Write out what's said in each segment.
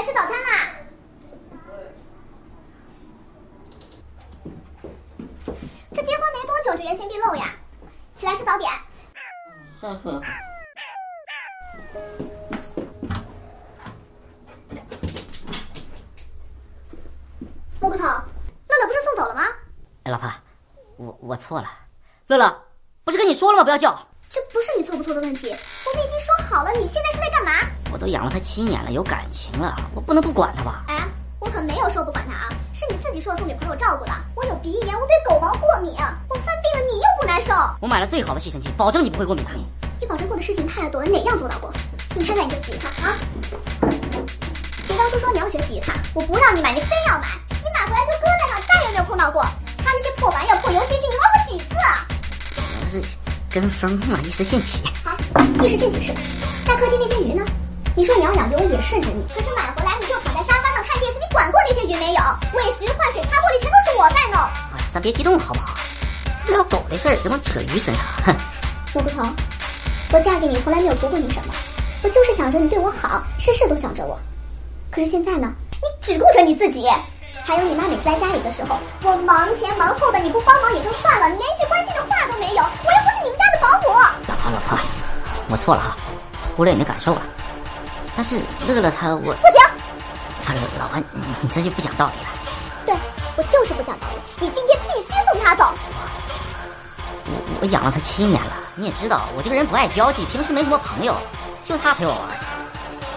来吃早餐啦！这结婚没多久就原形毕露呀！起来吃早点。上次。蘑菇头，乐乐不是送走了吗？哎，老婆，我我错了。乐乐，不是跟你说了吗？不要叫。这不是你错不错的问题，我们已经说好了，你现在是在干嘛？我都养了他七年了，有感情了，我不能不管他吧？哎，我可没有说不管他啊，是你自己说送给朋友照顾的。我有鼻炎，我对狗毛过敏，我犯病了，你又不难受。我买了最好的吸尘器，保证你不会过敏的。你保证过的事情太多了，哪样做到过？你看看你的吉他啊！你当初说你要学吉他，我不让你买，你非要买，你买回来就搁在那，再也没有碰到过。他那些破玩意儿、破游戏机，你玩过几次？不是跟风嘛，一时兴起。一时兴起是吧？在客厅那些鱼呢？你说你要养鱼，我也顺着你。可是买回来你就躺在沙发上看电视，你管过那些鱼没有？喂食、换水、擦玻璃，全都是我在弄。哎咱别激动好不好？聊狗的事儿怎么扯鱼身上？哼！我不同，我嫁给你从来没有图过你什么，我就是想着你对我好，事事都想着我。可是现在呢，你只顾着你自己。还有你妈每次来家里的时候，我忙前忙后的，你不帮忙也就算了，连一句关心的话都没有。我又不是你们家的保姆。老婆，老婆，我错了啊，忽略你的感受了。但是乐乐他我不行。他老婆，你你这就不讲道理了。对，我就是不讲道理。你今天必须送他走。我我养了他七年了，你也知道，我这个人不爱交际，平时没什么朋友，就他陪我玩。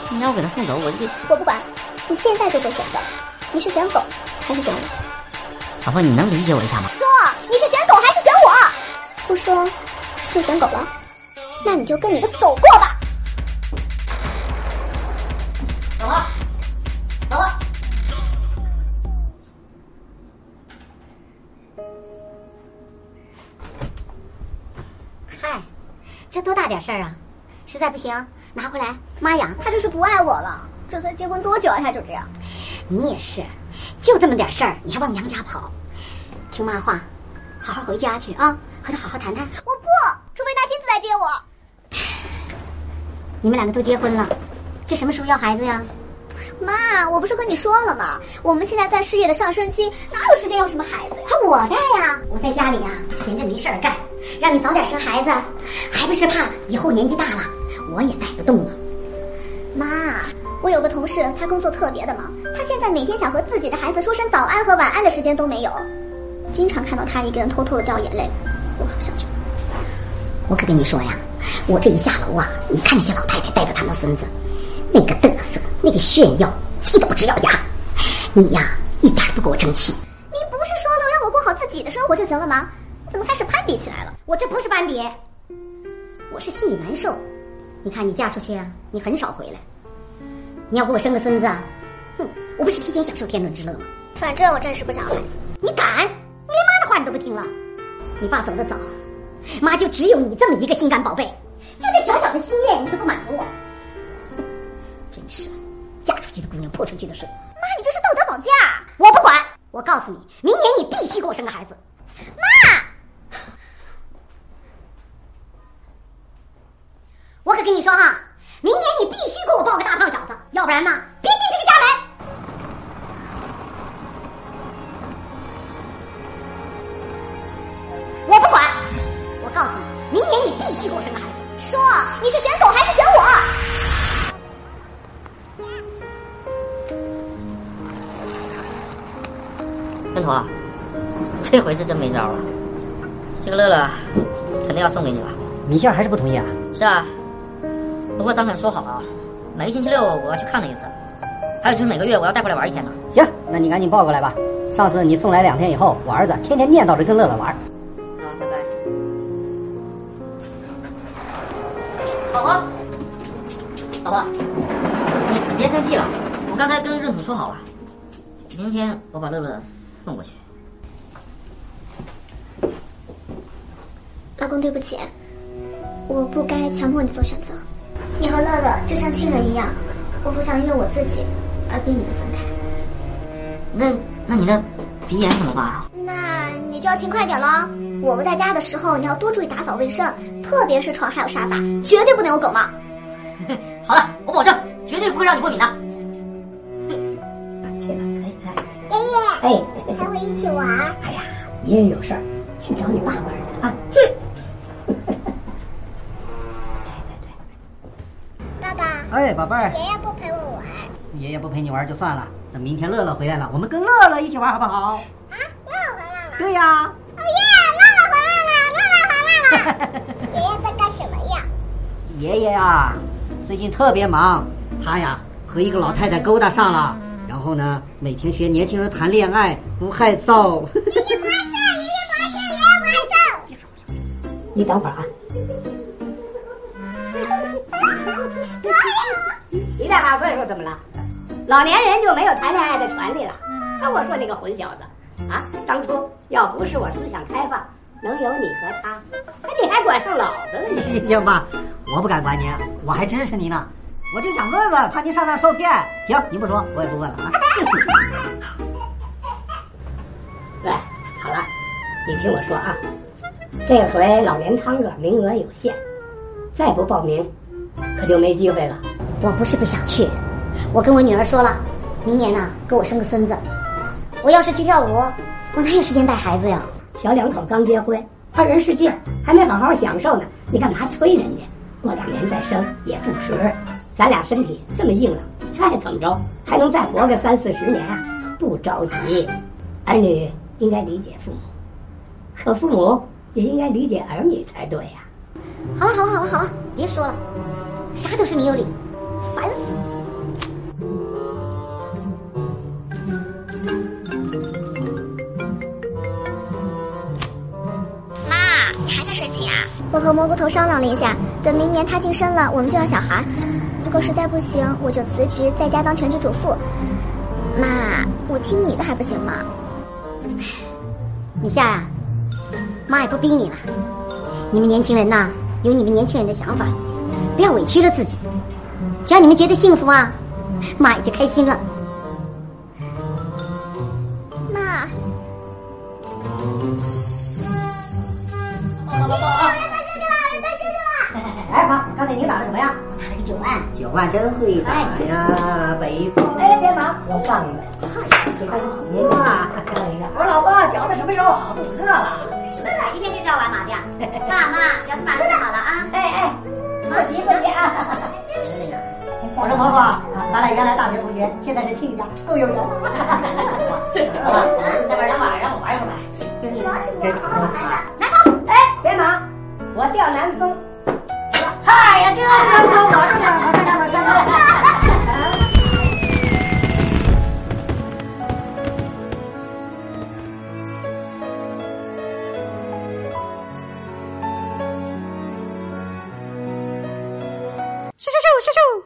你让我给他送走，我就我不管，你现在就做选择。你是选狗还是选我？老婆，你能理解我一下吗？说，你是选狗还是选我？不说，就选狗了。那你就跟你的狗过吧。这多大点事儿啊！实在不行，拿回来妈养。他就是不爱我了。这才结婚多久啊？他就这样。你也是，就这么点事儿，你还往娘家跑？听妈话，好好回家去啊，和他好好谈谈。我不，除非他亲自来接我。你们两个都结婚了，这什么时候要孩子呀？妈，我不是和你说了吗？我们现在在事业的上升期，哪有时间要什么孩子呀？我带呀，我在家里呀，闲着没事儿干，让你早点生孩子，还不是怕以后年纪大了我也带不动了。妈，我有个同事，他工作特别的忙，他现在每天想和自己的孩子说声早安和晚安的时间都没有，经常看到他一个人偷偷的掉眼泪，我可不想去。我可跟你说呀，我这一下楼啊，你看那些老太太带着他们孙子，那个嘚瑟，那个炫耀，气得我直咬牙。你呀，一点不给我争气。你不是说了让我过好自己的生活就行了吗？开始攀比起来了？我这不是攀比，我是心里难受。你看你嫁出去啊，你很少回来。你要给我生个孙子，啊哼，我不是提前享受天伦之乐吗？反正我暂时不想要孩子。你敢？你连妈的话你都不听了。你爸走得早，妈就只有你这么一个心肝宝贝，就这小小的心愿你都不满足我，哼，真是嫁出去的姑娘泼出去的水。妈，你这是道德绑架！我不管，我告诉你，明年你必须给我生个孩子。妈。我跟你说哈，明年你必须给我抱个大胖小子，要不然呢，别进这个家门。我不管，我告诉你，明年你必须给我生个孩子。说，你是选狗还是选我？分头，这回是真没招了，这个乐乐肯定要送给你了。米线还是不同意啊？是啊。不过咱俩说好了啊，每个星期六我要去看他一次，还有就是每个月我要带过来玩一天呢。行，那你赶紧抱过来吧。上次你送来两天以后，我儿子天天念叨着跟乐乐玩。啊，拜拜。老婆，老婆，你别生气了，我刚才跟闰土说好了，明天我把乐乐送过去。老公，对不起，我不该强迫你做选择。你和乐乐就像亲人一样，我不想因为我自己而逼你们分开。那那你的鼻炎怎么办啊？那你就要勤快点喽。我不在家的时候，你要多注意打扫卫生，特别是床还有沙发，绝对不能有狗毛。好了，我保证绝对不会让你过敏的。去吧，可以来。爷爷，哎，还会一起玩。哎呀，爷爷有事儿，去找你爸玩去啊。爸哎，宝贝儿，爷爷不陪我玩。爷爷不陪你玩就算了，等明天乐乐回来了，我们跟乐乐一起玩好不好？啊，乐乐回来了。对呀。哦耶，乐乐回来了，乐乐回来了。爷爷在干什么呀？爷爷呀，最近特别忙，他呀和一个老太太勾搭上了，然后呢，每天学年轻人谈恋爱，不害臊。爷爷怪兽，爷爷怪兽，爷爷怪兽。你等会儿啊。岁数怎么了？老年人就没有谈恋爱的权利了？那我说那个混小子，啊，当初要不是我思想开放，能有你和他，哎，你还管上老子了你？行吧，我不敢管你，我还支持你呢。我就想问问，怕您上当受骗。行，你不说，我也不问了啊。对，好了，你听我说啊，这回老年汤哥名额有限，再不报名，可就没机会了。我不是不想去，我跟我女儿说了，明年呢给我生个孙子。我要是去跳舞，我哪有时间带孩子呀？小两口刚结婚，二人世界还没好好享受呢，你干嘛催人家？过两年再生也不迟。咱俩身体这么硬朗，再怎么着还能再活个三四十年啊！不着急，儿女应该理解父母，可父母也应该理解儿女才对呀、好了好了好了好了，别说了，啥都是你有理，烦死！妈，你还在生气啊？我和蘑菇头商量了一下，等明年他晋升了，我们就要小孩。如果实在不行，我就辞职在家当全职主妇。妈，我听你的还不行吗？米夏啊，妈也不逼你了。你们年轻人呐，有你们年轻人的想法，不要委屈了自己。只要你们觉得幸福啊，妈也就开心了。妈，哎，妈，刚才你打的怎么样？打了个九万。九万真会打呀，北风。哎，别忙，我放你们。你看，哇！我老婆，饺子什么时候好？肚子饿了。一天就知道玩麻将。爸妈，饺子马上就好了啊！哎哎，不急不急啊！我说婆婆，咱俩原来大学同学，现在是亲家，够有缘。再玩两把，让我玩一会儿呗。你玩什么？好好玩的。来吧，哎，别忙，我钓南风。嗨呀，这南风我这儿，我这我这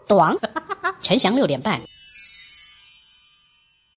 短，陈翔 六点半。